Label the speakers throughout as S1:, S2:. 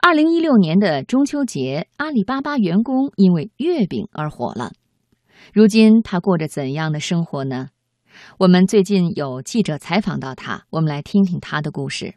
S1: 二零一六年的中秋节，阿里巴巴员工因为月饼而火了。如今他过着怎样的生活呢？我们最近有记者采访到他，我们来听听他的故事。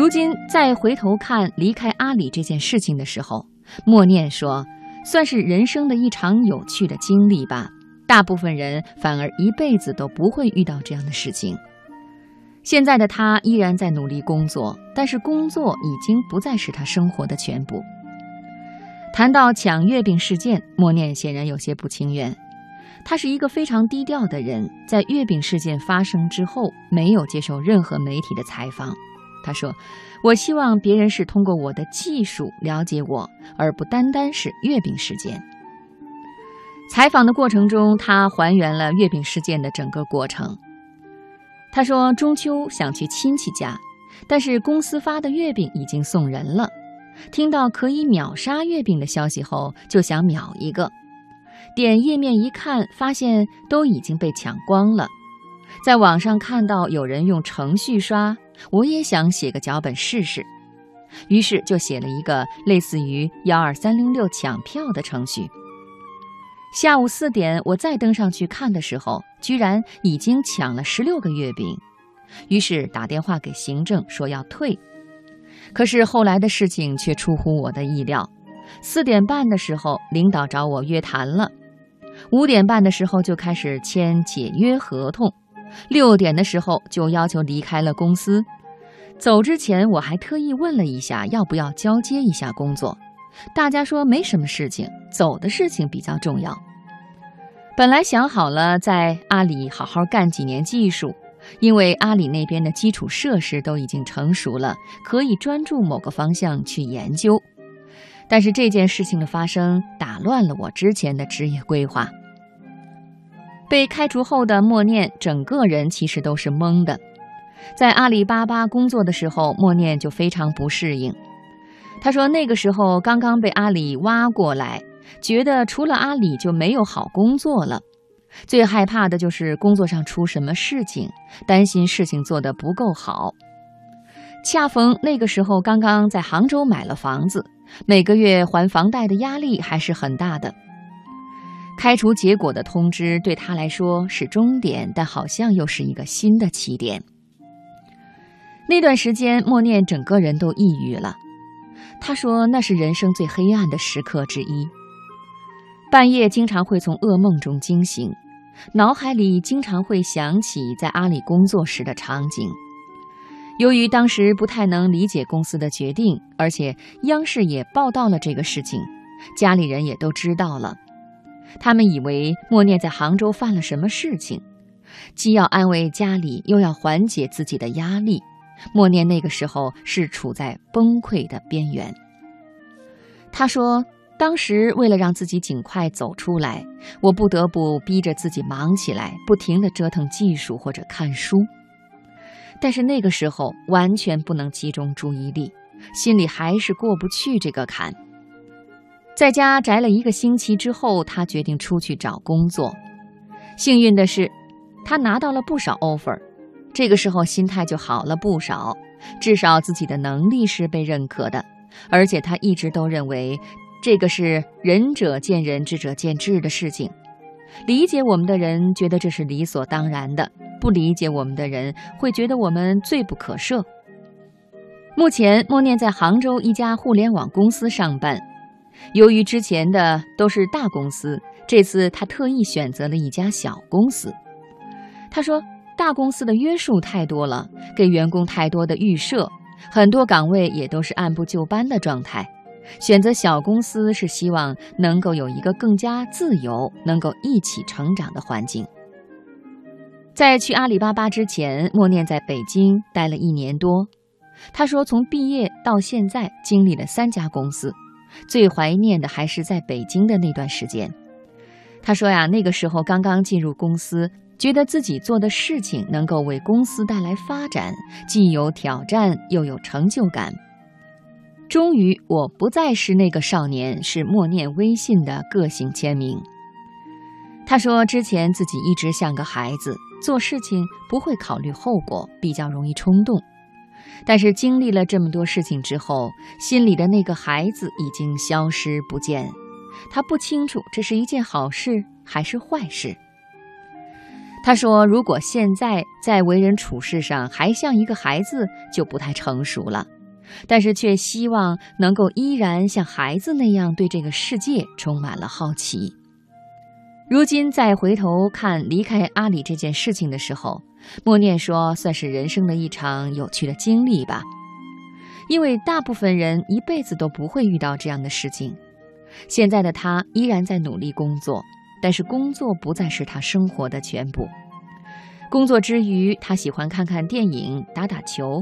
S1: 如今再回头看离开阿里这件事情的时候，默念说，算是人生的一场有趣的经历吧。大部分人反而一辈子都不会遇到这样的事情。现在的他依然在努力工作，但是工作已经不再是他生活的全部。谈到抢月饼事件，默念显然有些不情愿。他是一个非常低调的人，在月饼事件发生之后，没有接受任何媒体的采访。他说：“我希望别人是通过我的技术了解我，而不单单是月饼事件。”采访的过程中，他还原了月饼事件的整个过程。他说：“中秋想去亲戚家，但是公司发的月饼已经送人了。听到可以秒杀月饼的消息后，就想秒一个。点页面一看，发现都已经被抢光了。在网上看到有人用程序刷。”我也想写个脚本试试，于是就写了一个类似于幺二三零六抢票的程序。下午四点，我再登上去看的时候，居然已经抢了十六个月饼，于是打电话给行政说要退。可是后来的事情却出乎我的意料，四点半的时候，领导找我约谈了，五点半的时候就开始签解约合同。六点的时候就要求离开了公司，走之前我还特意问了一下要不要交接一下工作，大家说没什么事情，走的事情比较重要。本来想好了在阿里好好干几年技术，因为阿里那边的基础设施都已经成熟了，可以专注某个方向去研究。但是这件事情的发生打乱了我之前的职业规划。被开除后的默念，整个人其实都是懵的。在阿里巴巴工作的时候，默念就非常不适应。他说，那个时候刚刚被阿里挖过来，觉得除了阿里就没有好工作了。最害怕的就是工作上出什么事情，担心事情做得不够好。恰逢那个时候刚刚在杭州买了房子，每个月还房贷的压力还是很大的。开除结果的通知对他来说是终点，但好像又是一个新的起点。那段时间，默念整个人都抑郁了。他说那是人生最黑暗的时刻之一。半夜经常会从噩梦中惊醒，脑海里经常会想起在阿里工作时的场景。由于当时不太能理解公司的决定，而且央视也报道了这个事情，家里人也都知道了。他们以为默念在杭州犯了什么事情，既要安慰家里，又要缓解自己的压力。默念那个时候是处在崩溃的边缘。他说：“当时为了让自己尽快走出来，我不得不逼着自己忙起来，不停地折腾技术或者看书。但是那个时候完全不能集中注意力，心里还是过不去这个坎。”在家宅了一个星期之后，他决定出去找工作。幸运的是，他拿到了不少 offer。这个时候心态就好了不少，至少自己的能力是被认可的。而且他一直都认为，这个是仁者见仁，智者见智的事情。理解我们的人觉得这是理所当然的，不理解我们的人会觉得我们罪不可赦。目前，默念在杭州一家互联网公司上班。由于之前的都是大公司，这次他特意选择了一家小公司。他说：“大公司的约束太多了，给员工太多的预设，很多岗位也都是按部就班的状态。选择小公司是希望能够有一个更加自由、能够一起成长的环境。”在去阿里巴巴之前，默念在北京待了一年多。他说：“从毕业到现在，经历了三家公司。”最怀念的还是在北京的那段时间。他说呀，那个时候刚刚进入公司，觉得自己做的事情能够为公司带来发展，既有挑战又有成就感。终于，我不再是那个少年，是默念微信的个性签名。他说，之前自己一直像个孩子，做事情不会考虑后果，比较容易冲动。但是经历了这么多事情之后，心里的那个孩子已经消失不见。他不清楚这是一件好事还是坏事。他说：“如果现在在为人处事上还像一个孩子，就不太成熟了。但是却希望能够依然像孩子那样对这个世界充满了好奇。如今再回头看离开阿里这件事情的时候，默念说，算是人生的一场有趣的经历吧。因为大部分人一辈子都不会遇到这样的事情。现在的他依然在努力工作。”但是工作不再是他生活的全部。工作之余，他喜欢看看电影、打打球。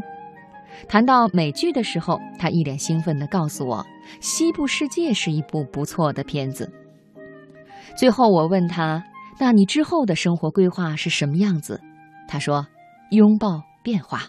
S1: 谈到美剧的时候，他一脸兴奋地告诉我，《西部世界》是一部不错的片子。最后我问他：“那你之后的生活规划是什么样子？”他说：“拥抱变化。”